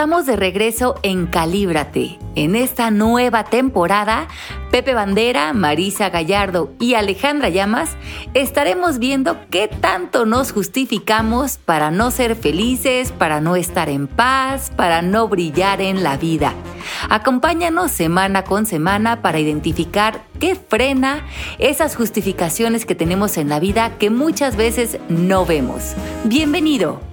Estamos de regreso en Calíbrate. En esta nueva temporada, Pepe Bandera, Marisa Gallardo y Alejandra Llamas estaremos viendo qué tanto nos justificamos para no ser felices, para no estar en paz, para no brillar en la vida. Acompáñanos semana con semana para identificar qué frena esas justificaciones que tenemos en la vida que muchas veces no vemos. Bienvenido.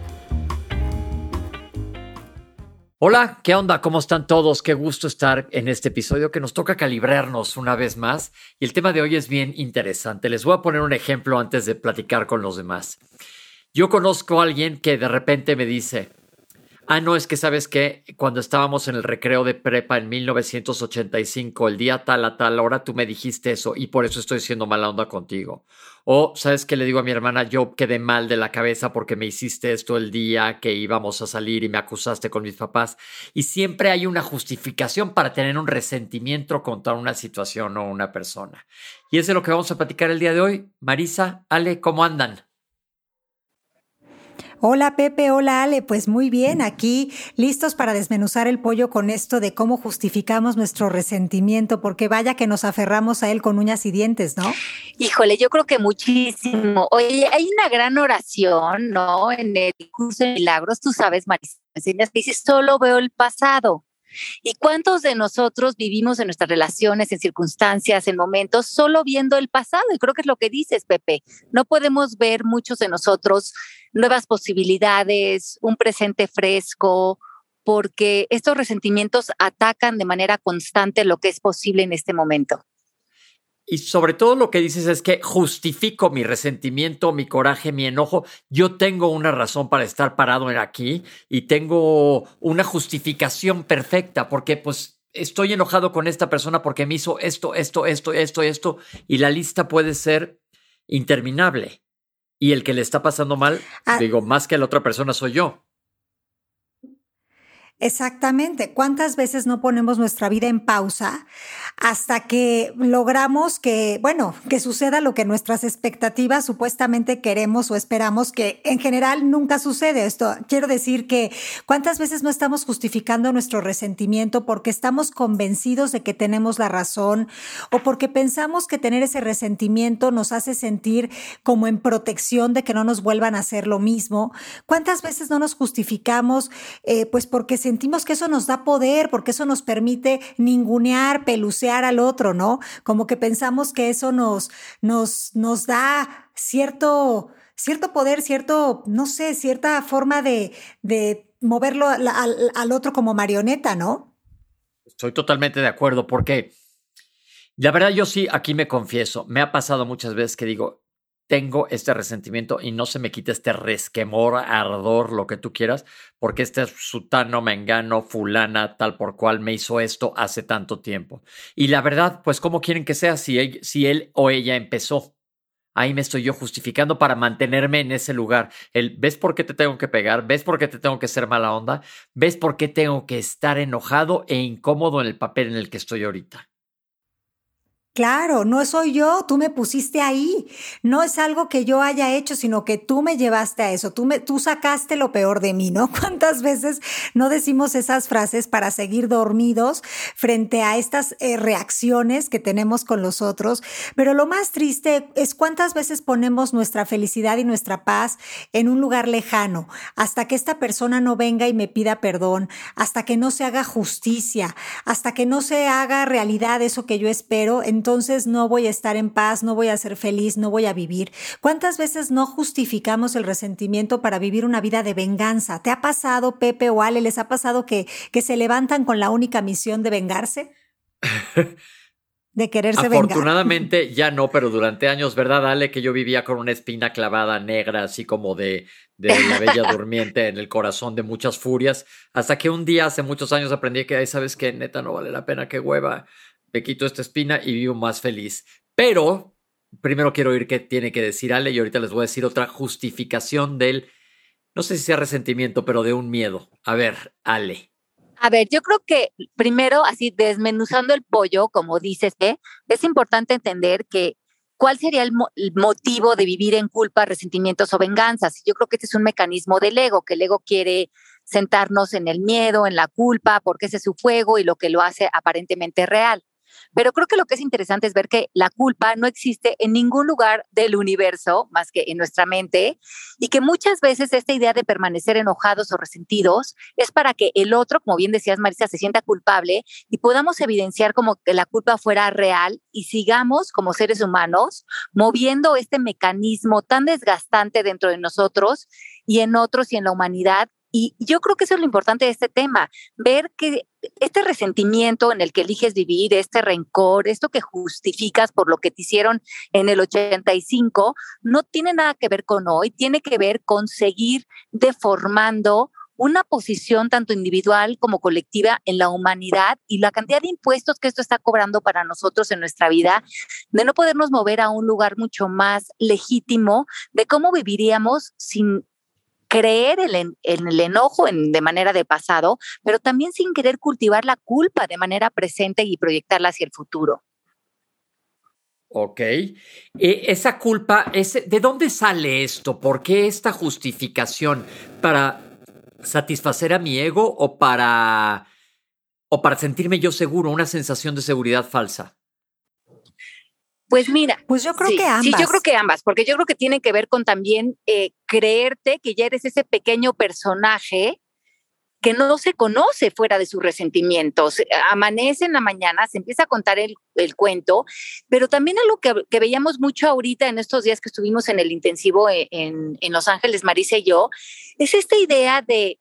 Hola, ¿qué onda? ¿Cómo están todos? Qué gusto estar en este episodio que nos toca calibrarnos una vez más. Y el tema de hoy es bien interesante. Les voy a poner un ejemplo antes de platicar con los demás. Yo conozco a alguien que de repente me dice, Ah, no, es que sabes que cuando estábamos en el recreo de prepa en 1985, el día tal a tal hora, tú me dijiste eso y por eso estoy siendo mala onda contigo. O, ¿sabes qué le digo a mi hermana? Yo quedé mal de la cabeza porque me hiciste esto el día que íbamos a salir y me acusaste con mis papás. Y siempre hay una justificación para tener un resentimiento contra una situación o una persona. Y es de lo que vamos a platicar el día de hoy. Marisa, Ale, ¿cómo andan? Hola Pepe, hola Ale, pues muy bien, aquí listos para desmenuzar el pollo con esto de cómo justificamos nuestro resentimiento, porque vaya que nos aferramos a él con uñas y dientes, ¿no? Híjole, yo creo que muchísimo. Oye, hay una gran oración, ¿no? En el curso de milagros, tú sabes, Marisa, que dice, solo veo el pasado. ¿Y cuántos de nosotros vivimos en nuestras relaciones, en circunstancias, en momentos, solo viendo el pasado? Y creo que es lo que dices, Pepe. No podemos ver muchos de nosotros nuevas posibilidades, un presente fresco, porque estos resentimientos atacan de manera constante lo que es posible en este momento. Y sobre todo lo que dices es que justifico mi resentimiento, mi coraje, mi enojo. Yo tengo una razón para estar parado aquí y tengo una justificación perfecta porque pues estoy enojado con esta persona porque me hizo esto, esto, esto, esto, esto y la lista puede ser interminable. Y el que le está pasando mal, ah. digo, más que la otra persona soy yo. Exactamente. ¿Cuántas veces no ponemos nuestra vida en pausa hasta que logramos que, bueno, que suceda lo que nuestras expectativas supuestamente queremos o esperamos que en general nunca sucede? Esto quiero decir que cuántas veces no estamos justificando nuestro resentimiento porque estamos convencidos de que tenemos la razón o porque pensamos que tener ese resentimiento nos hace sentir como en protección de que no nos vuelvan a hacer lo mismo. ¿Cuántas veces no nos justificamos eh, pues porque sentimos que eso nos da poder, porque eso nos permite ningunear, pelucear al otro, ¿no? Como que pensamos que eso nos, nos, nos da cierto, cierto poder, cierto, no sé, cierta forma de, de moverlo al, al otro como marioneta, ¿no? Estoy totalmente de acuerdo, porque la verdad yo sí, aquí me confieso, me ha pasado muchas veces que digo, tengo este resentimiento y no se me quita este resquemor, ardor, lo que tú quieras, porque este sutano, mengano, fulana, tal por cual me hizo esto hace tanto tiempo. Y la verdad, pues, ¿cómo quieren que sea si él, si él o ella empezó? Ahí me estoy yo justificando para mantenerme en ese lugar. El, ¿Ves por qué te tengo que pegar? ¿Ves por qué te tengo que ser mala onda? ¿Ves por qué tengo que estar enojado e incómodo en el papel en el que estoy ahorita? Claro, no soy yo, tú me pusiste ahí. No es algo que yo haya hecho, sino que tú me llevaste a eso. Tú, me, tú sacaste lo peor de mí, ¿no? ¿Cuántas veces no decimos esas frases para seguir dormidos frente a estas eh, reacciones que tenemos con los otros? Pero lo más triste es cuántas veces ponemos nuestra felicidad y nuestra paz en un lugar lejano, hasta que esta persona no venga y me pida perdón, hasta que no se haga justicia, hasta que no se haga realidad eso que yo espero no voy a estar en paz, no voy a ser feliz, no voy a vivir. ¿Cuántas veces no justificamos el resentimiento para vivir una vida de venganza? ¿Te ha pasado, Pepe o Ale, les ha pasado que, que se levantan con la única misión de vengarse? de quererse vengar. Afortunadamente ya no, pero durante años, ¿verdad, Ale? Que yo vivía con una espina clavada negra, así como de, de la bella durmiente en el corazón de muchas furias, hasta que un día hace muchos años aprendí que, ¿sabes qué? Neta, no vale la pena que hueva me quito esta espina y vivo más feliz. Pero primero quiero oír qué tiene que decir Ale y ahorita les voy a decir otra justificación del, no sé si sea resentimiento, pero de un miedo. A ver, Ale. A ver, yo creo que primero, así desmenuzando el pollo, como dices, ¿eh? es importante entender que cuál sería el, el, motivo de vivir en culpa, resentimientos o venganzas. Yo creo que este es un mecanismo del ego, que el ego quiere sentarnos en el miedo, en la culpa, porque ese es su fuego y lo que lo hace aparentemente real. Pero creo que lo que es interesante es ver que la culpa no existe en ningún lugar del universo más que en nuestra mente y que muchas veces esta idea de permanecer enojados o resentidos es para que el otro, como bien decías Marisa, se sienta culpable y podamos evidenciar como que la culpa fuera real y sigamos como seres humanos moviendo este mecanismo tan desgastante dentro de nosotros y en otros y en la humanidad y yo creo que eso es lo importante de este tema, ver que este resentimiento en el que eliges vivir, este rencor, esto que justificas por lo que te hicieron en el 85, no tiene nada que ver con hoy, tiene que ver con seguir deformando una posición tanto individual como colectiva en la humanidad y la cantidad de impuestos que esto está cobrando para nosotros en nuestra vida, de no podernos mover a un lugar mucho más legítimo de cómo viviríamos sin creer en, el enojo de manera de pasado, pero también sin querer cultivar la culpa de manera presente y proyectarla hacia el futuro. Ok. Eh, esa culpa, ¿de dónde sale esto? ¿Por qué esta justificación? ¿Para satisfacer a mi ego o para, o para sentirme yo seguro, una sensación de seguridad falsa? Pues mira, pues yo creo que ambas. Sí, yo creo que ambas, porque yo creo que tiene que ver con también eh, creerte que ya eres ese pequeño personaje que no se conoce fuera de sus resentimientos. Amanece en la mañana, se empieza a contar el, cuento, pero también algo que, que, veíamos mucho ahorita en estos días que estuvimos en el intensivo e, en, en Los Ángeles, Marisa y yo, es esta idea de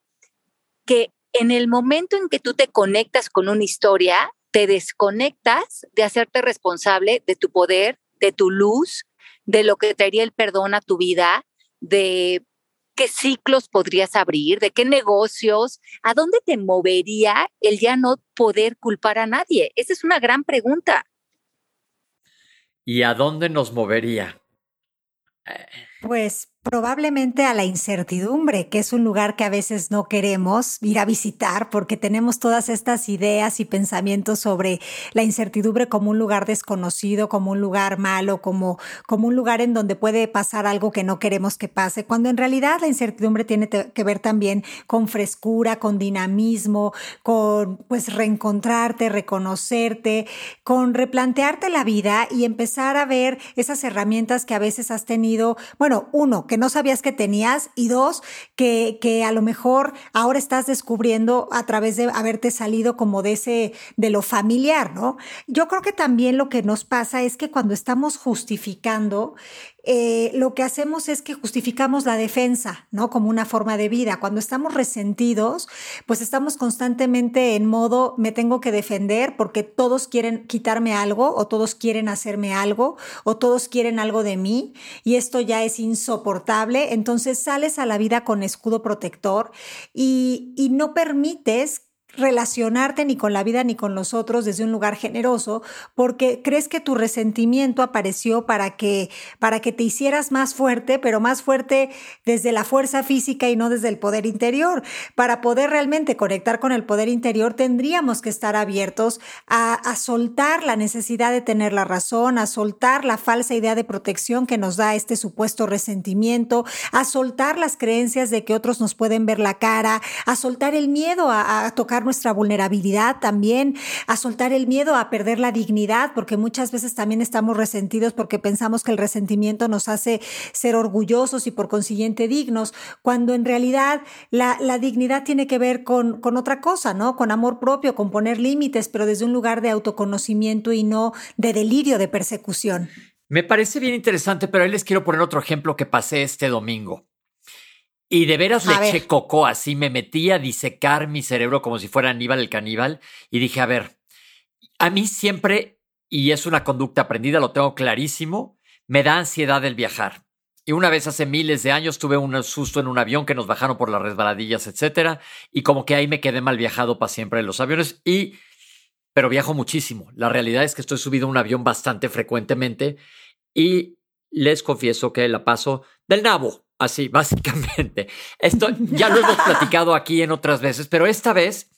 que en el momento en que tú te conectas con una historia, te desconectas de hacerte responsable de tu poder, de tu luz, de lo que traería el perdón a tu vida, de qué ciclos podrías abrir, de qué negocios, a dónde te movería el ya no poder culpar a nadie. Esa es una gran pregunta. ¿Y a dónde nos movería? Pues Probablemente a la incertidumbre, que es un lugar que a veces no queremos ir a visitar porque tenemos todas estas ideas y pensamientos sobre la incertidumbre como un lugar desconocido, como un lugar malo, como, como un lugar en donde puede pasar algo que no queremos que pase, cuando en realidad la incertidumbre tiene que ver también con frescura, con dinamismo, con pues reencontrarte, reconocerte, con replantearte la vida y empezar a ver esas herramientas que a veces has tenido, bueno, uno, que no sabías que tenías y dos, que, que a lo mejor ahora estás descubriendo a través de haberte salido como de ese, de lo familiar, ¿no? Yo creo que también lo que nos pasa es que cuando estamos justificando, eh, lo que hacemos es que justificamos la defensa, ¿no? Como una forma de vida. Cuando estamos resentidos, pues estamos constantemente en modo, me tengo que defender porque todos quieren quitarme algo o todos quieren hacerme algo o todos quieren algo de mí y esto ya es insoportable. Entonces sales a la vida con escudo protector y, y no permites relacionarte ni con la vida ni con los otros desde un lugar generoso, porque crees que tu resentimiento apareció para que, para que te hicieras más fuerte, pero más fuerte desde la fuerza física y no desde el poder interior. Para poder realmente conectar con el poder interior, tendríamos que estar abiertos a, soltar la necesidad de tener la razón, a soltar la falsa idea de protección que nos da este supuesto resentimiento, a soltar las creencias de que otros nos pueden ver la cara, a soltar el miedo a tocar nuestra vulnerabilidad también, a soltar el miedo a perder la dignidad, porque muchas veces también estamos resentidos porque pensamos que el resentimiento nos hace ser orgullosos y por consiguiente dignos, cuando en realidad la, la dignidad tiene que ver con, con otra cosa, ¿no? Con amor propio, con poner límites, pero desde un lugar de autoconocimiento y no de delirio de persecución. Me parece bien interesante, pero ahí les quiero poner otro ejemplo que pasé este domingo. Y de veras le eché coco, así me metí a disecar mi cerebro como si fuera Aníbal el caníbal y dije, a ver, a mí siempre, y es una conducta aprendida, lo tengo clarísimo, me da ansiedad el viajar. Y una vez hace miles de años tuve un susto en un avión que nos bajaron por las resbaladillas, etcétera, y como que ahí me quedé mal viajado para siempre en los aviones y pero viajo muchísimo. La realidad es que estoy subido a un avión bastante frecuentemente y les confieso que la paso del nabo. Así, básicamente. Esto ya lo hemos platicado aquí en otras veces, pero esta vez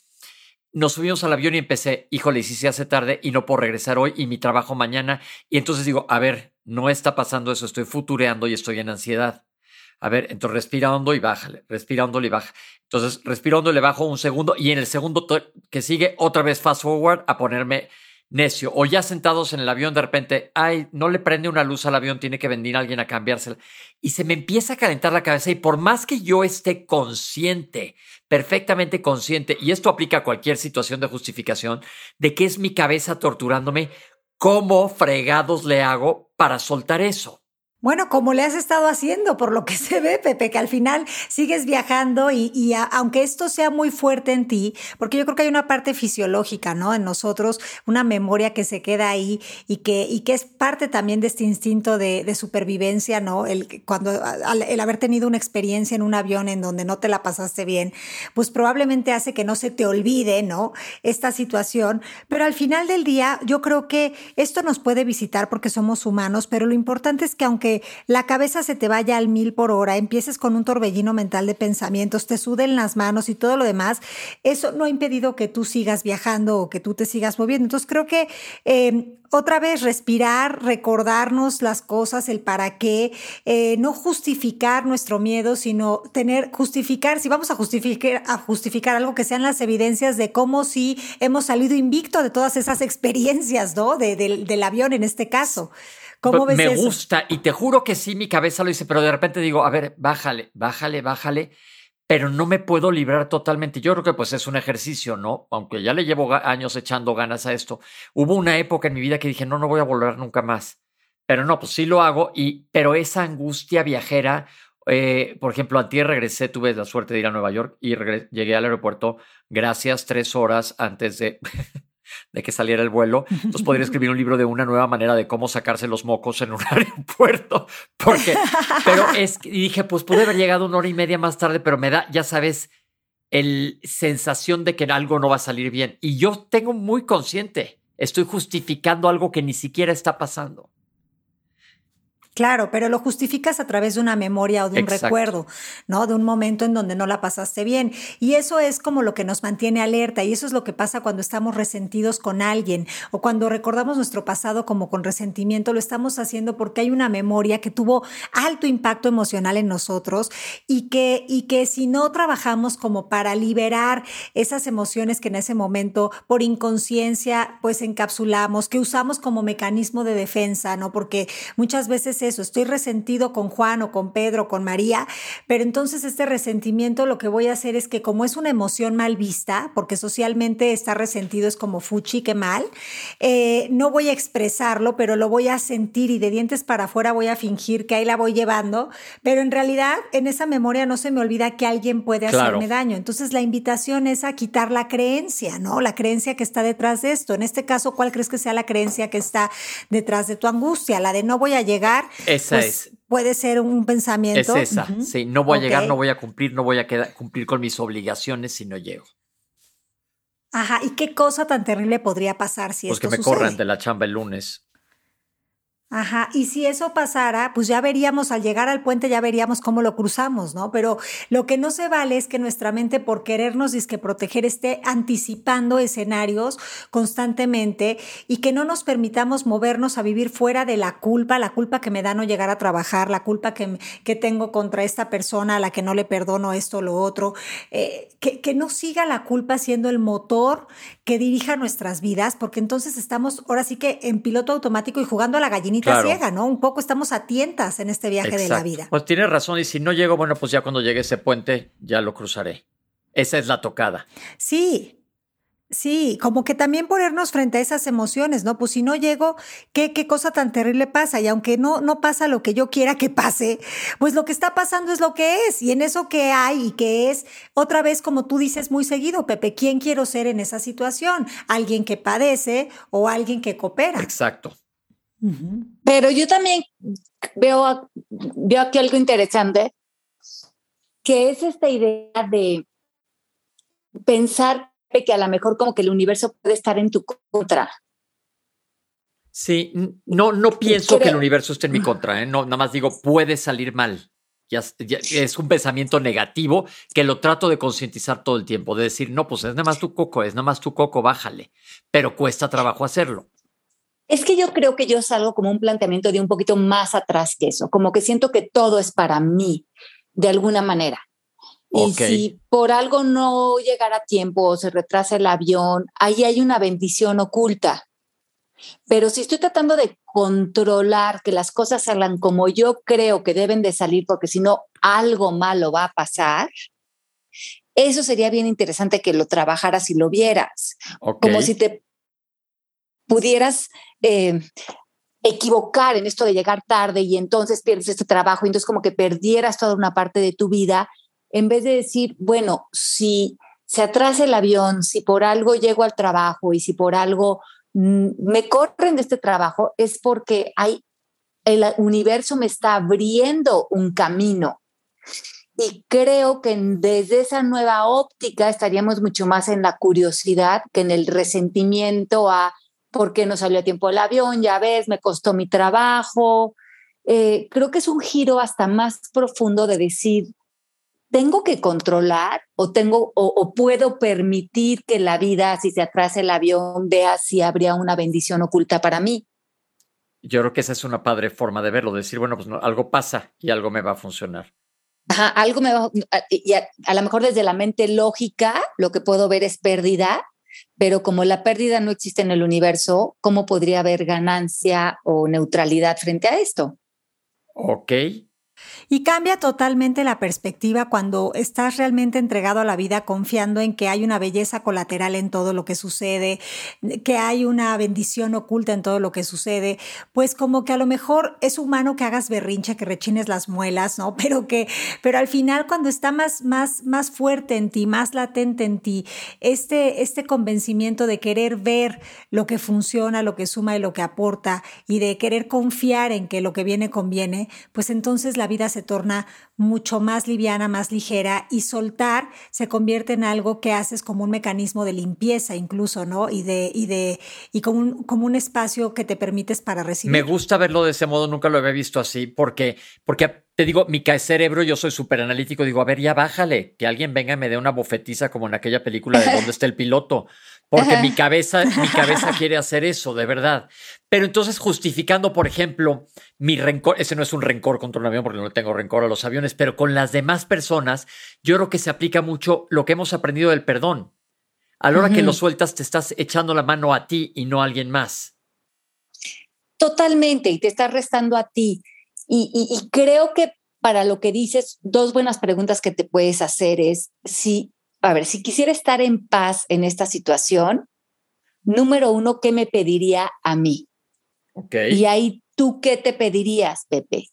nos subimos al avión y empecé, híjole, si se hace tarde y no puedo regresar hoy y mi trabajo mañana. Y entonces digo, a ver, no está pasando eso, estoy futureando y estoy en ansiedad. A ver, entonces respira hondo y bájale, respira hondo y baja. Entonces respira hondo y le bajo un segundo y en el segundo que sigue otra vez fast forward a ponerme necio. O ya sentados en el avión de repente, ay, no le prende una luz al avión, tiene que venir alguien a cambiársela. Y se me empieza a calentar la cabeza y por más que yo esté consciente, perfectamente consciente, y esto aplica a cualquier situación de justificación, de que es mi cabeza torturándome, ¿cómo fregados le hago para soltar eso? Bueno, como le has estado haciendo, por lo que se ve, Pepe, que al final sigues viajando y, aunque esto sea muy fuerte en ti, porque yo creo que hay una parte fisiológica, ¿no? En nosotros, una memoria que se queda ahí y que, es parte también de este instinto de, supervivencia, ¿no? El, cuando, el haber tenido una experiencia en un avión en donde no te la pasaste bien, pues probablemente hace que no se te olvide, ¿no? Esta situación, pero al final del día yo creo que esto nos puede visitar porque somos humanos, pero lo importante es que aunque la cabeza se te vaya al mil por hora, empieces con un torbellino mental de pensamientos, te suden las manos y todo lo demás, eso no ha impedido que tú sigas viajando o que tú te sigas moviendo. Entonces creo que em, otra vez respirar, recordarnos las cosas, el para qué, eh, no justificar nuestro miedo, sino tener, justificar, si vamos a justificar, algo que sean las evidencias de cómo si hemos salido invicto de todas esas experiencias, ¿no? del avión en este caso. ¿Cómo ves Me gusta y te juro que sí, mi cabeza lo dice, pero de repente digo, a ver, bájale, bájale, bájale, pero no me puedo librar totalmente. Yo creo que pues es un ejercicio, ¿no? Aunque ya le llevo años echando ganas a esto. Hubo una época en mi vida que dije, no, no voy a volver nunca más. Pero no, pues sí lo hago, y, pero esa angustia viajera, eh, por ejemplo, a ti regresé, tuve la suerte de ir a Nueva York y llegué al aeropuerto gracias tres horas antes de de que saliera el vuelo. Entonces podría escribir un libro de una nueva manera de cómo sacarse los mocos en un aeropuerto. Porque, pero es y dije, pues pude haber llegado una hora y media más tarde, pero me da, ya sabes, el sensación de que algo no va a salir bien. Y yo tengo muy consciente, estoy justificando algo que ni siquiera está pasando. Claro, pero lo justificas a través de una memoria o de un recuerdo, ¿no? De un momento en donde no la pasaste bien. Y eso es como lo que nos mantiene alerta y eso es lo que pasa cuando estamos resentidos con alguien o cuando recordamos nuestro pasado como con resentimiento, lo estamos haciendo porque hay una memoria que tuvo alto impacto emocional en nosotros y que, y que si no trabajamos como para liberar esas emociones que en ese momento por inconsciencia pues encapsulamos, que usamos como mecanismo de defensa, ¿no? Porque muchas veces eso, estoy resentido con Juan o con Pedro, o con María, pero entonces este resentimiento lo que voy a hacer es que como es una emoción mal vista, porque socialmente estar resentido es como fuchi, que mal, eh, no voy a expresarlo, pero lo voy a sentir y de dientes para afuera voy a fingir que ahí la voy llevando, pero en realidad en esa memoria no se me olvida que alguien puede hacerme daño. Entonces la invitación es a quitar la creencia, ¿no? La creencia que está detrás de esto. En este caso, ¿cuál crees que sea la creencia que está detrás de tu angustia? La de no voy a llegar esa pues, es. Puede ser un pensamiento. Es esa, sí. No voy a llegar, no voy a cumplir, no voy a cumplir con mis obligaciones si no llego. Ajá, ¿y qué cosa tan terrible podría pasar si pues esto que me corran de la chamba el lunes. Ajá, y si eso pasara, pues ya veríamos, al llegar al puente ya veríamos cómo lo cruzamos, ¿no? Pero lo que no se vale es que nuestra mente, por querernos disque proteger, esté anticipando escenarios constantemente y que no nos permitamos movernos a vivir fuera de la culpa, la culpa que me da no llegar a trabajar, la culpa que, que tengo contra esta persona a la que no le perdono esto o lo otro, eh, que, que no siga la culpa siendo el motor que dirija nuestras vidas, porque entonces estamos ahora sí que en piloto automático y jugando a la gallinita ciega, ¿no? Un poco estamos a tientas en este viaje de la vida. Pues tienes razón, y si no llego, bueno, pues ya cuando llegue ese puente, ya lo cruzaré. Esa es la tocada. Sí, Sí, como que también ponernos frente a esas emociones, ¿no? Pues si no llego, ¿qué, qué cosa tan terrible pasa? Y aunque no, no pasa lo que yo quiera que pase, pues lo que está pasando es lo que es. Y en eso que hay y que es, otra vez, como tú dices muy seguido, Pepe, ¿quién quiero ser en esa situación? ¿Alguien que padece o alguien que coopera? Exacto. Pero yo también veo, veo aquí algo interesante, que es esta idea de pensar que a lo mejor como que el universo puede estar en tu contra. Sí, no, no pienso que el universo esté en mi contra, ¿eh? no, nada más digo, puede salir mal. Ya, es un pensamiento negativo que lo trato de concientizar todo el tiempo, de decir, no, pues es nada más tu coco, es nada más tu coco, bájale, pero cuesta trabajo hacerlo. Es que yo creo que yo salgo como un planteamiento de un poquito más atrás que eso, como que siento que todo es para mí, de alguna manera. Y si por algo no llegara a tiempo o se retrasa el avión, ahí hay una bendición oculta. Pero si estoy tratando de controlar que las cosas salgan como yo creo que deben de salir, porque si no, algo malo va a pasar, eso sería bien interesante que lo trabajaras y lo vieras. Como si te pudieras eh, equivocar en esto de llegar tarde y entonces pierdes este trabajo y entonces como que perdieras toda una parte de tu vida, en vez de decir, bueno, si se atrasa el avión, si por algo llego al trabajo y si por algo mm, me corren de este trabajo, es porque hay, el universo me está abriendo un camino. Y creo que desde esa nueva óptica estaríamos mucho más en la curiosidad que en el resentimiento a por qué no salió a tiempo el avión, ya ves, me costó mi trabajo. Eh, creo que es un giro hasta más profundo de decir, tengo que controlar o tengo o, puedo permitir que la vida, si se atrasa el avión, vea si habría una bendición oculta para mí. Yo creo que esa es una padre forma de verlo, decir, bueno, pues algo pasa y algo me va a funcionar. Ajá, algo me va y a, a lo mejor desde la mente lógica lo que puedo ver es pérdida, pero como la pérdida no existe en el universo, ¿cómo podría haber ganancia o neutralidad frente a esto? Ok, y cambia totalmente la perspectiva cuando estás realmente entregado a la vida confiando en que hay una belleza colateral en todo lo que sucede, que hay una bendición oculta en todo lo que sucede, pues como que a lo mejor es humano que hagas berrinche, que rechines las muelas, ¿no? Pero que, pero al final cuando está más, más, más fuerte en ti, más latente en ti, este, este convencimiento de querer ver lo que funciona, lo que suma y lo que aporta y de querer confiar en que lo que viene conviene, pues entonces la vida se torna mucho más liviana, más ligera y soltar se convierte en algo que haces como un mecanismo de limpieza incluso, ¿no? Y de, y de, y como un, como un espacio que te permites para recibir. Me gusta verlo de ese modo, nunca lo había visto así, porque, porque te digo, mi cerebro, yo soy súper analítico, digo, a ver, ya bájale, que alguien venga y me dé una bofetiza como en aquella película de dónde está el piloto porque mi cabeza, mi cabeza quiere hacer eso, de verdad. Pero entonces justificando, por ejemplo, mi rencor, ese no es un rencor contra un avión porque no tengo rencor a los aviones, pero con las demás personas, yo creo que se aplica mucho lo que hemos aprendido del perdón. A la hora que lo sueltas, te estás echando la mano a ti y no a alguien más. Totalmente, y te estás restando a ti. Y, y creo que para lo que dices, dos buenas preguntas que te puedes hacer es si a ver, si quisiera estar en paz en esta situación, número uno, ¿qué me pediría a mí? Ok. Y ahí, ¿tú qué te pedirías, Pepe?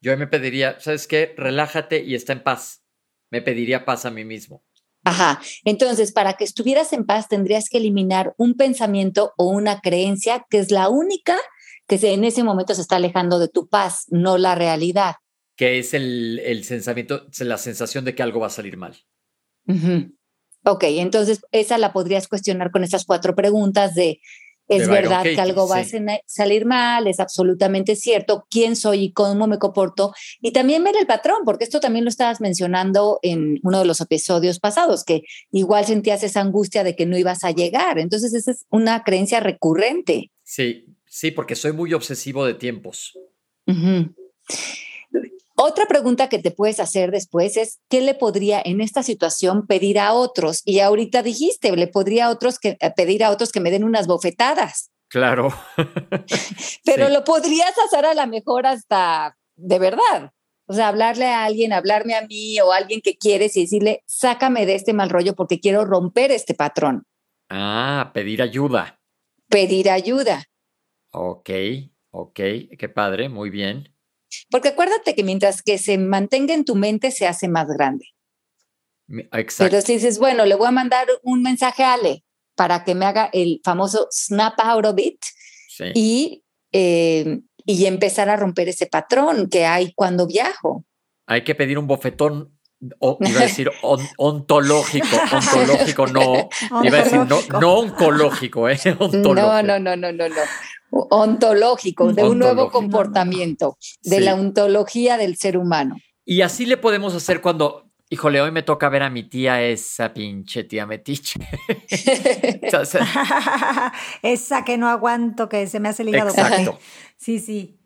Yo me pediría, ¿sabes qué? Relájate y está en paz. Me pediría paz a mí mismo. Ajá. Entonces, para que estuvieras en paz, tendrías que eliminar un pensamiento o una creencia que es la única que en ese momento se está alejando de tu paz, no la realidad. Que es el, el la sensación de que algo va a salir mal. Ok, entonces esa la podrías cuestionar con esas cuatro preguntas de, ¿es verdad que algo va a salir mal? ¿Es absolutamente cierto? ¿Quién soy y cómo me comporto? Y también ver el patrón, porque esto también lo estabas mencionando en uno de los episodios pasados, que igual sentías esa angustia de que no ibas a llegar. Entonces esa es una creencia recurrente. Sí, sí, porque soy muy obsesivo de tiempos. Otra pregunta que te puedes hacer después es, ¿qué le podría en esta situación pedir a otros? Y ahorita dijiste, le podría a otros que, eh, pedir a otros que me den unas bofetadas. Claro. Pero lo podrías hacer a lo mejor hasta de verdad. O sea, hablarle a alguien, hablarme a mí o a alguien que quieres y decirle, sácame de este mal rollo porque quiero romper este patrón. Ah, pedir ayuda. Pedir ayuda. Ok, ok, qué padre, muy bien. Porque acuérdate que mientras que se mantenga en tu mente, se hace más grande. Exacto. Pero si dices, bueno, le voy a mandar un mensaje a Ale para que me haga el famoso snap out of it y, eh, y empezar a romper ese patrón que hay cuando viajo. Hay que pedir un bofetón iba a decir ontológico, ontológico no, iba a decir no, no oncológico, ¿eh? Ontológico. No, no, no, no, no, no ontológico, de un nuevo comportamiento, de la ontología del ser humano. Y así le podemos hacer cuando híjole, hoy me toca ver a mi tía, esa pinche tía metiche. esa que no aguanto, que se me hace el hígado. Exacto. Sí, sí.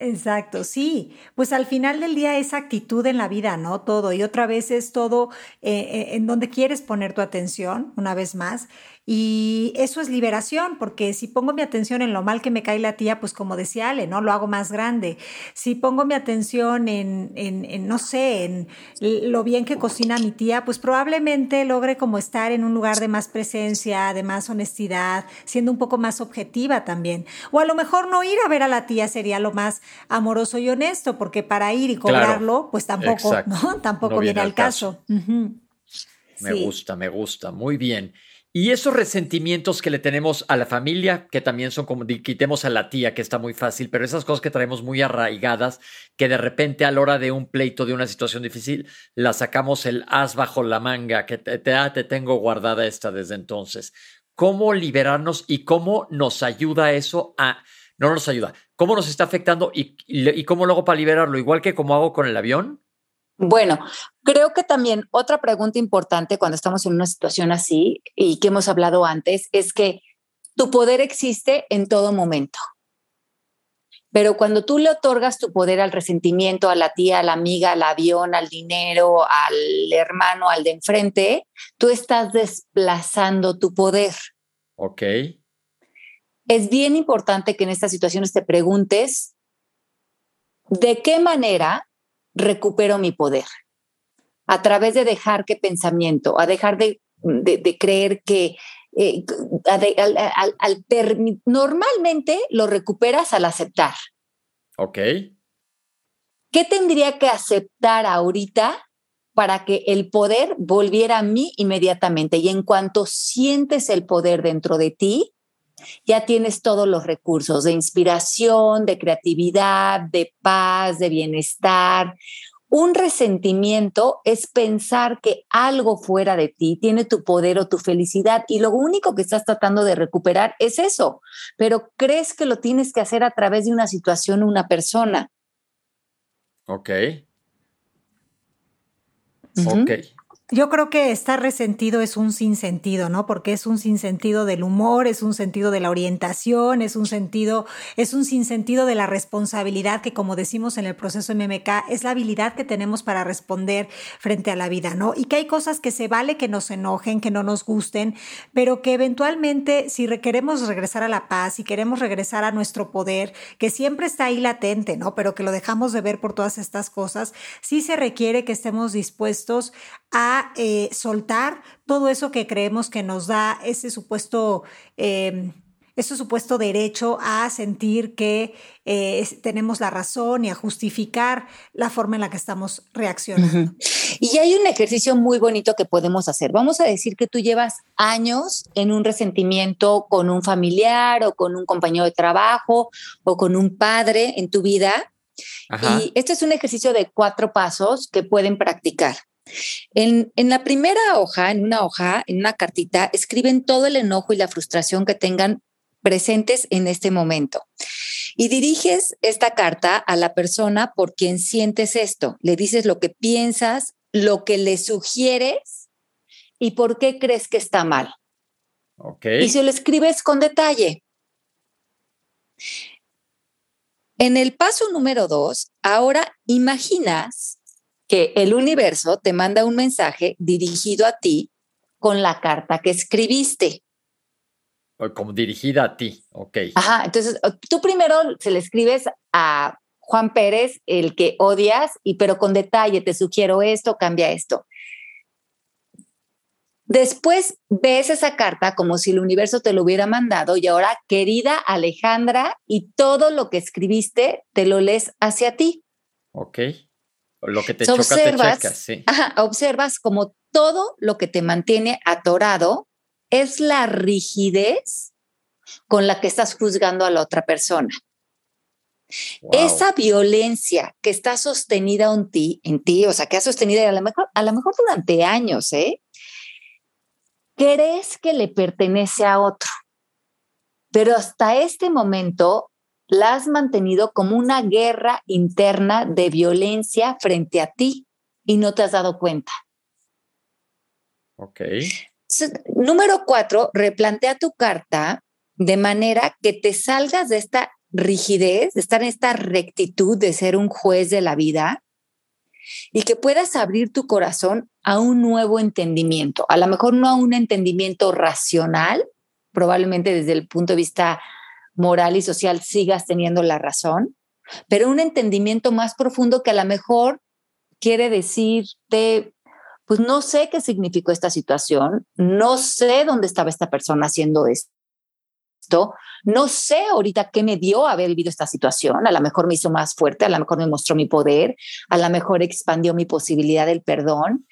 Exacto, sí. Pues al final del día es actitud en la vida, ¿no? Todo. Y otra vez es todo eh, eh, en donde quieres poner tu atención, una vez más. Y eso es liberación, porque si pongo mi atención en lo mal que me cae la tía, pues como decía Ale, ¿no? Lo hago más grande. Si pongo mi atención en, en, no sé, en lo bien que cocina mi tía, pues probablemente logre como estar en un lugar de más presencia, de más honestidad, siendo un poco más objetiva también. O a lo mejor no ir a ver a la tía sería lo más amoroso y honesto, porque para ir y cobrarlo, pues tampoco, ¿no? Tampoco viene, al caso. Me gusta, me gusta. Muy bien. Y esos resentimientos que le tenemos a la familia, que también son como quitemos a la tía, que está muy fácil, pero esas cosas que traemos muy arraigadas, que de repente a la hora de un pleito, de una situación difícil, la sacamos el as bajo la manga, que te, te, ah, te tengo guardada esta desde entonces. ¿Cómo liberarnos y cómo nos ayuda eso a... No nos ayuda. ¿Cómo nos está afectando y, y, y cómo luego para liberarlo? Igual que como hago con el avión. Bueno, creo que también otra pregunta importante cuando estamos en una situación así y que hemos hablado antes es que tu poder existe en todo momento. Pero cuando tú le otorgas tu poder al resentimiento, a la tía, a la amiga, al avión, al dinero, al hermano, al de enfrente, tú estás desplazando tu poder. Ok. Es bien importante que en estas situaciones te preguntes de qué manera recupero mi poder a través de dejar que pensamiento, a dejar de, de, creer que eh, al, al, normalmente lo recuperas al aceptar. Ok. ¿Qué tendría que aceptar ahorita para que el poder volviera a mí inmediatamente? Y en cuanto sientes el poder dentro de ti, ya tienes todos los recursos de inspiración, de creatividad, de paz, de bienestar. Un resentimiento es pensar que algo fuera de ti tiene tu poder o tu felicidad y lo único que estás tratando de recuperar es eso, pero crees que lo tienes que hacer a través de una situación o una persona. Ok. Ok. Yo creo que estar resentido es un sinsentido, ¿no? Porque es un sinsentido del humor, es un sentido de la orientación, es un sentido, es un sinsentido de la responsabilidad que, como decimos en el proceso MMK, es la habilidad que tenemos para responder frente a la vida, ¿no? Y que hay cosas que se vale que nos enojen, que no nos gusten, pero que eventualmente, si queremos regresar a la paz, si queremos regresar a nuestro poder, que siempre está ahí latente, ¿no? Pero que lo dejamos de ver por todas estas cosas, sí se requiere que estemos dispuestos a eh, soltar todo eso que creemos que nos da ese supuesto, eh, ese supuesto derecho a sentir que eh, tenemos la razón y a justificar la forma en la que estamos reaccionando. Y hay un ejercicio muy bonito que podemos hacer. Vamos a decir que tú llevas años en un resentimiento con un familiar o con un compañero de trabajo o con un padre en tu vida. Y este es un ejercicio de cuatro pasos que pueden practicar. En, la primera hoja, en una hoja, en una cartita, escriben todo el enojo y la frustración que tengan presentes en este momento. Y diriges esta carta a la persona por quien sientes esto. Le dices lo que piensas, lo que le sugieres y por qué crees que está mal. Okay. Y se lo escribes con detalle. En el paso número dos, ahora imaginas que el universo te manda un mensaje dirigido a ti con la carta que escribiste. Como dirigida a ti, ok. Ajá, entonces tú primero se le escribes a Juan Pérez, el que odias, y pero con detalle, te sugiero esto, cambia esto. Después ves esa carta como si el universo te lo hubiera mandado y ahora, querida Alejandra, y todo lo que escribiste te lo lees hacia ti. Ok. Lo que te choca, te checa, sí. observas como todo lo que te mantiene atorado es la rigidez con la que estás juzgando a la otra persona. Esa violencia que está sostenida en ti, en ti, o sea, que ha sostenido a lo mejor, a lo mejor durante años, ¿eh? Crees que le pertenece a otro, pero hasta este momento la has mantenido como una guerra interna de violencia frente a ti. y no te has dado cuenta. Ok. número cuatro, replantea tu carta de manera que te salgas de esta rigidez, de estar en esta rectitud de ser un juez de la vida y que puedas abrir tu corazón a un nuevo entendimiento, a lo mejor no a un entendimiento racional, probablemente desde el punto de vista moral y social sigas teniendo la razón, pero un entendimiento más profundo que a lo mejor quiere decirte, pues no sé qué significó esta situación, no sé dónde estaba esta persona haciendo esto, no sé ahorita qué me dio haber vivido esta situación, a lo mejor me hizo más fuerte, a lo mejor me mostró mi poder, a lo mejor expandió mi posibilidad del perdón.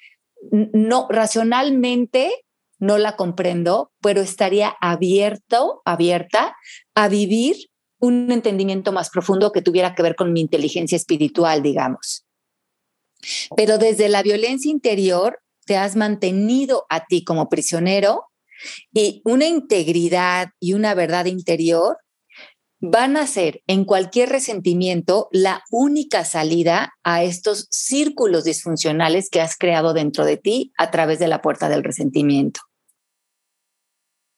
No, racionalmente no la comprendo, pero estaría abierto, abierta a vivir un entendimiento más profundo que tuviera que ver con mi inteligencia espiritual, digamos. Pero desde la violencia interior te has mantenido a ti como prisionero y una integridad y una verdad interior van a ser en cualquier resentimiento la única salida a estos círculos disfuncionales que has creado dentro de ti a través de la puerta del resentimiento.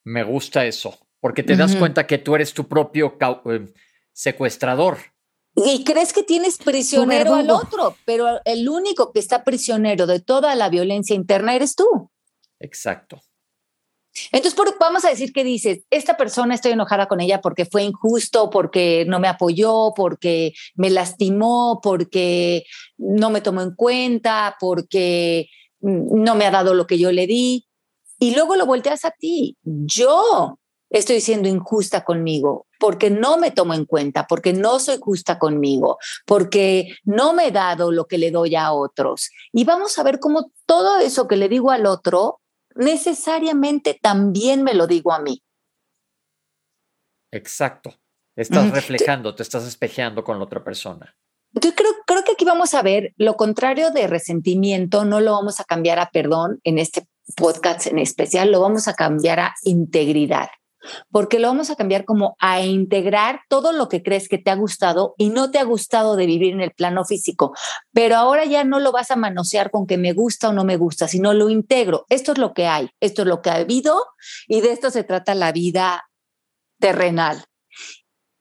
Me gusta eso, porque te das cuenta que tú eres tu propio eh, secuestrador. Y crees que tienes prisionero al otro, pero el único que está prisionero de toda la violencia interna eres tú. Exacto. Entonces, vamos a decir que dices, esta persona estoy enojada con ella porque fue injusto, porque no me apoyó, porque me lastimó, porque no me tomó en cuenta, porque no me ha dado lo que yo le di. Y luego lo volteas a ti. Yo estoy siendo injusta conmigo porque no me tomo en cuenta, porque no soy justa conmigo, porque no me he dado lo que le doy a otros. Y vamos a ver cómo todo eso que le digo al otro necesariamente también me lo digo a mí. Exacto. Estás reflejando, te estás espejeando con la otra persona. Yo creo, creo que aquí vamos a ver lo contrario de resentimiento, no lo vamos a cambiar a perdón en este podcast en especial, lo vamos a cambiar a integridad porque lo vamos a cambiar como a integrar todo lo que crees que te ha gustado y no te ha gustado de vivir en el plano físico, pero ahora ya no lo vas a manosear con que me gusta o no me gusta, sino lo integro. Esto es lo que hay, esto es lo que ha habido y de esto se trata la vida terrenal.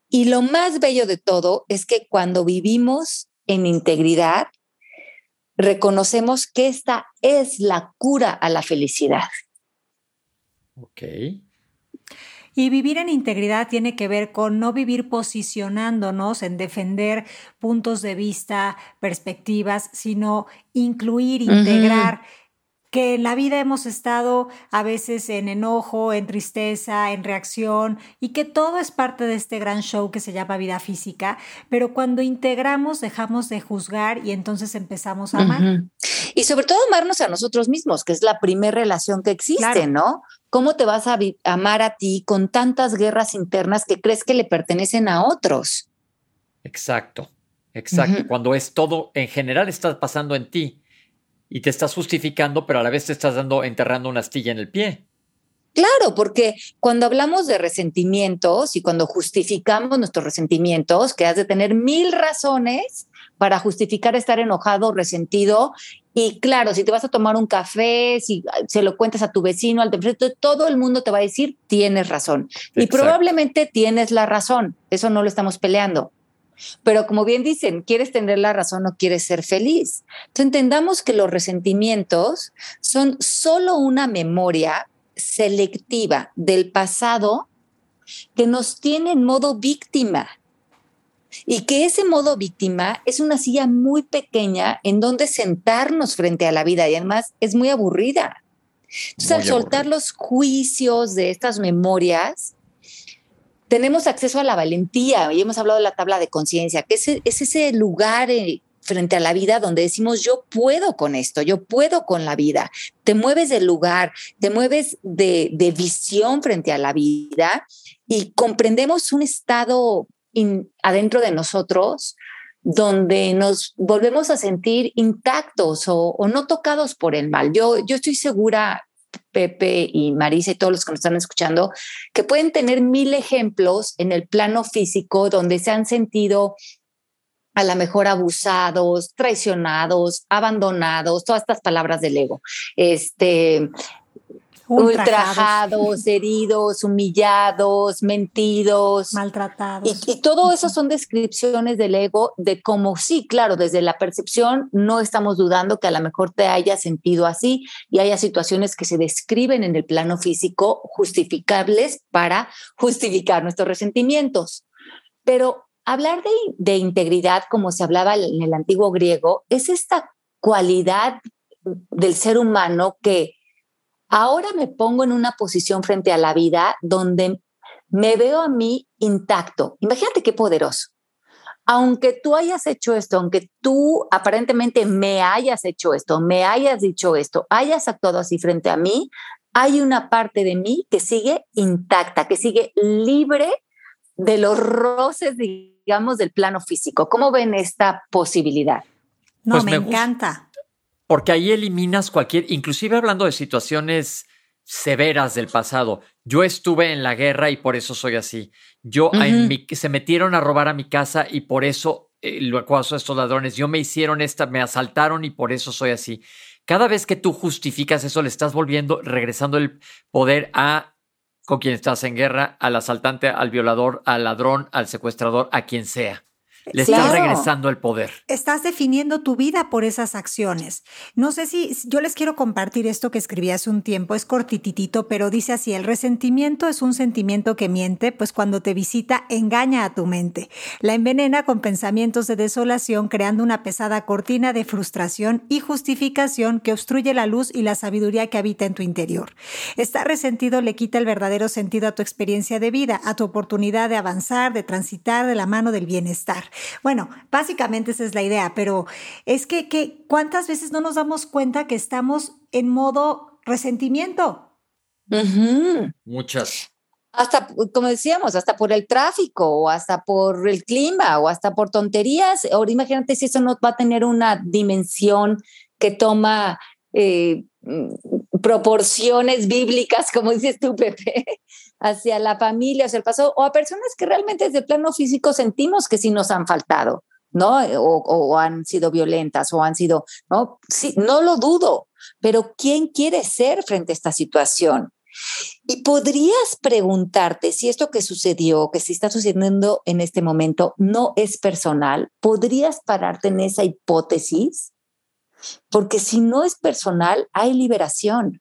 Y lo más bello de todo es que cuando vivimos en integridad, reconocemos que esta es la cura a la felicidad. Ok. Y vivir en integridad tiene que ver con no vivir posicionándonos en defender puntos de vista, perspectivas, sino incluir, integrar. Que en la vida hemos estado a veces en enojo, en tristeza, en reacción y que todo es parte de este gran show que se llama vida física, pero cuando integramos dejamos de juzgar y entonces empezamos a amar. Y sobre todo amarnos a nosotros mismos, que es la primera relación que existe, ¿no? ¿Cómo te vas a amar a ti con tantas guerras internas que crees que le pertenecen a otros? Exacto, exacto. Cuando es todo, en general está pasando en ti y te estás justificando, pero a la vez te estás dando, enterrando una astilla en el pie. Claro, porque cuando hablamos de resentimientos y cuando justificamos nuestros resentimientos, que has de tener mil razones para justificar estar enojado, resentido. Y claro, si te vas a tomar un café, si se lo cuentas a tu vecino, al de todo el mundo te va a decir, tienes razón. Y probablemente tienes la razón. Eso no lo estamos peleando. Pero como bien dicen, quieres tener la razón o quieres ser feliz. Entonces entendamos que los resentimientos son solo una memoria selectiva del pasado que nos tiene en modo víctima y que ese modo víctima es una silla muy pequeña en donde sentarnos frente a la vida y además es muy aburrida. Entonces, al soltar los juicios de estas memorias, tenemos acceso a la valentía. Y hemos hablado de la tabla de conciencia, que es, es, ese lugar eh, frente a la vida donde decimos, yo puedo con esto, yo puedo con la vida. Te mueves del lugar, te mueves de, de visión frente a la vida y comprendemos un estado adentro de nosotros donde nos volvemos a sentir intactos o, no tocados por el mal. Yo, yo estoy segura, Pepe y Marisa y todos los que nos están escuchando, que pueden tener mil ejemplos en el plano físico donde se han sentido a lo mejor abusados, traicionados, abandonados, todas estas palabras del ego. Este, ultrajados, heridos, humillados, mentidos, maltratados. Y, todo eso son descripciones del ego de cómo sí, claro, desde la percepción no estamos dudando que a lo mejor te haya sentido así y haya situaciones que se describen en el plano físico justificables para justificar nuestros resentimientos. Pero hablar de, de integridad, como se hablaba en el antiguo griego, es esta cualidad del ser humano que Ahora me pongo en una posición frente a la vida donde me veo a mí intacto. Imagínate qué poderoso. Aunque tú hayas hecho esto, aunque tú aparentemente me hayas hecho esto, me hayas dicho esto, hayas actuado así frente a mí, hay una parte de mí que sigue intacta, que sigue libre de los roces, digamos, del plano físico. ¿Cómo ven esta posibilidad? No, pues me, encanta porque ahí eliminas cualquier, inclusive hablando de situaciones severas del pasado. Yo estuve en la guerra y por eso soy así. Yo se metieron a robar a mi casa y por eso eh, lo acuazo a estos ladrones. Yo me hicieron esta, me asaltaron y por eso soy así. Cada vez que tú justificas eso, le estás volviendo, regresando el poder a con quien estás en guerra, al asaltante, al violador, al ladrón, al secuestrador, a quien sea. Le estás regresando el poder. Estás definiendo tu vida por esas acciones. No sé si yo les quiero compartir esto que escribí hace un tiempo, es cortititito, pero dice así, el resentimiento es un sentimiento que miente, pues cuando te visita engaña a tu mente. La envenena con pensamientos de desolación, creando una pesada cortina de frustración y justificación que obstruye la luz y la sabiduría que habita en tu interior. Estar resentido le quita el verdadero sentido a tu experiencia de vida, a tu oportunidad de avanzar, de transitar de la mano del bienestar. Bueno, básicamente esa es la idea, pero es que, ¿cuántas veces no nos damos cuenta que estamos en modo resentimiento? Muchas. Hasta, como decíamos, hasta por el tráfico o hasta por el clima o hasta por tonterías. Ahora imagínate si eso no va a tener una dimensión que toma eh, proporciones bíblicas, como dices tú, Pepe, hacia la familia, hacia el pasado, o a personas que realmente desde el plano físico sentimos que sí nos han faltado, ¿no? O, han sido violentas o han sido, ¿no? Sí, no lo dudo, pero ¿quién quiere ser frente a esta situación? Y podrías preguntarte si esto que sucedió, que se está sucediendo en este momento, no es personal. ¿Podrías pararte en esa hipótesis? Porque si no es personal, hay liberación.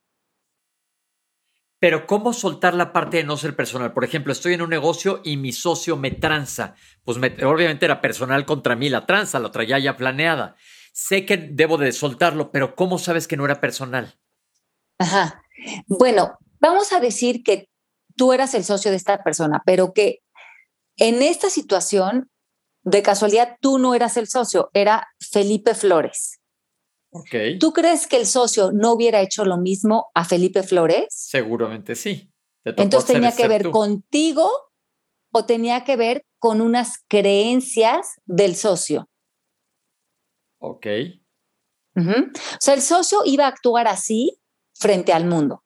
Pero ¿cómo soltar la parte de no ser personal? Por ejemplo, estoy en un negocio y mi socio me tranza. Pues obviamente era personal contra mí la tranza, lo traía ya planeada. Sé que debo de soltarlo, pero ¿cómo sabes que no era personal? Ajá. Bueno, vamos a decir que tú eras el socio de esta persona, pero que en esta situación, de casualidad, tú no eras el socio, era Felipe Flores. ¿Tú crees que el socio no hubiera hecho lo mismo a Felipe Flores? Seguramente sí. Entonces tenía que ver contigo o tenía que ver con unas creencias del socio. Ok. O sea, el socio iba a actuar así frente al mundo.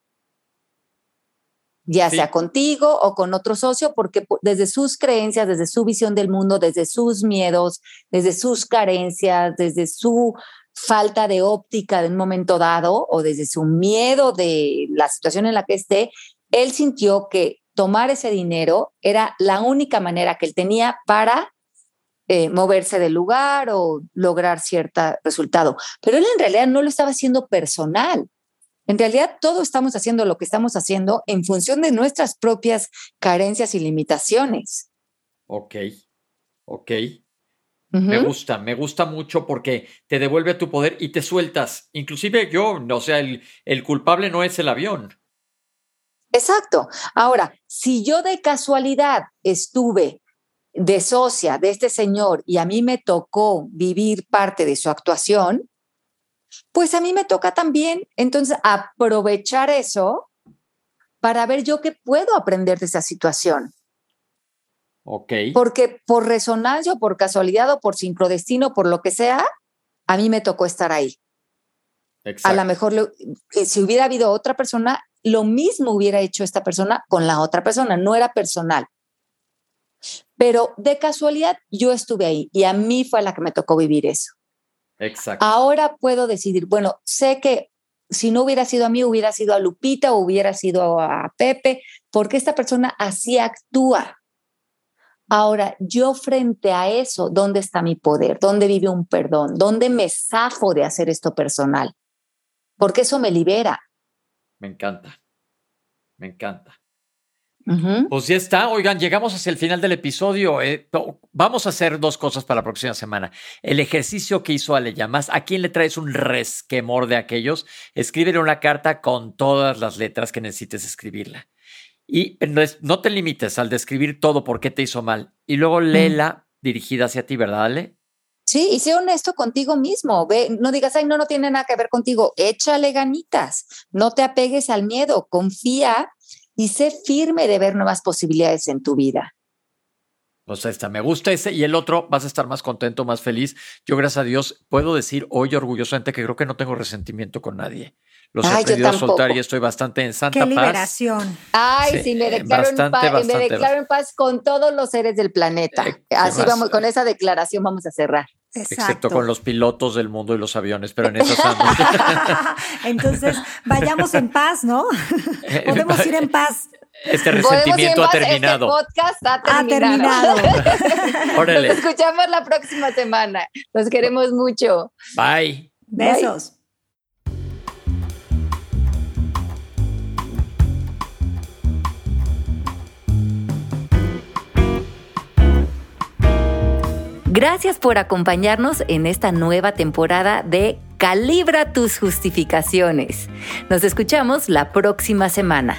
Ya sea contigo o con otro socio, porque desde sus creencias, desde su visión del mundo, desde sus miedos, desde sus carencias, desde su falta de óptica de un momento dado o desde su miedo de la situación en la que esté, él sintió que tomar ese dinero era la única manera que él tenía para eh, moverse del lugar o lograr cierto resultado. Pero él en realidad no lo estaba haciendo personal. En realidad, todos estamos haciendo lo que estamos haciendo en función de nuestras propias carencias y limitaciones. Ok, ok. Me gusta, me gusta mucho porque te devuelve tu poder y te sueltas. Inclusive yo, o sea, el, el culpable no es el avión. Exacto. Ahora, si yo de casualidad estuve de socia de este señor y a mí me tocó vivir parte de su actuación, pues a mí me toca también entonces aprovechar eso para ver yo qué puedo aprender de esa situación. Porque por resonancia o por casualidad o por sincrodestino, por lo que sea, a mí me tocó estar ahí. A lo mejor eh, si hubiera habido otra persona, lo mismo hubiera hecho esta persona con la otra persona, no era personal. Pero de casualidad yo estuve ahí y a mí fue a la que me tocó vivir eso. Exacto. Ahora puedo decidir, bueno, sé que si no hubiera sido a mí, hubiera sido a Lupita o hubiera sido a Pepe, porque esta persona así actúa. Ahora, yo frente a eso, ¿dónde está mi poder? ¿Dónde vive un perdón? ¿Dónde me zafo de hacer esto personal? Porque eso me libera. Me encanta. Me encanta. Pues ya está. Oigan, llegamos hacia el final del episodio. Eh, vamos a hacer dos cosas para la próxima semana. El ejercicio que hizo Ale Llamas. ¿A quién le traes un resquemor de aquellos? Escríbele una carta con todas las letras que necesites escribirla. Y no te limites al describir todo por qué te hizo mal. Y luego léela dirigida hacia ti, ¿verdad, Ale? Sí, y sé honesto contigo mismo. Ve, no digas, ay, no, no tiene nada que ver contigo. Échale ganitas. No te apegues al miedo. Confía y sé firme de ver nuevas posibilidades en tu vida. Pues esta, me gusta ese y el otro, vas a estar más contento, más feliz. Yo, gracias a Dios, puedo decir hoy orgullosamente que creo que no tengo resentimiento con nadie. Los he aprendido a soltar y estoy bastante en santa Qué liberación. Ay, sí, me declaro, en paz, me declaro en paz con todos los seres del planeta. Eh, Así vamos, con esa declaración vamos a cerrar. Excepto con los pilotos del mundo y los aviones, pero en eso estamos. Entonces, vayamos en paz, ¿no? Eh, Podemos ir en paz. Este resentimiento ha terminado. Este podcast ha terminado. Nos escuchamos la próxima semana. Los queremos mucho. Bye. Besos. Gracias por acompañarnos en esta nueva temporada de Calibra tus justificaciones. Nos escuchamos la próxima semana.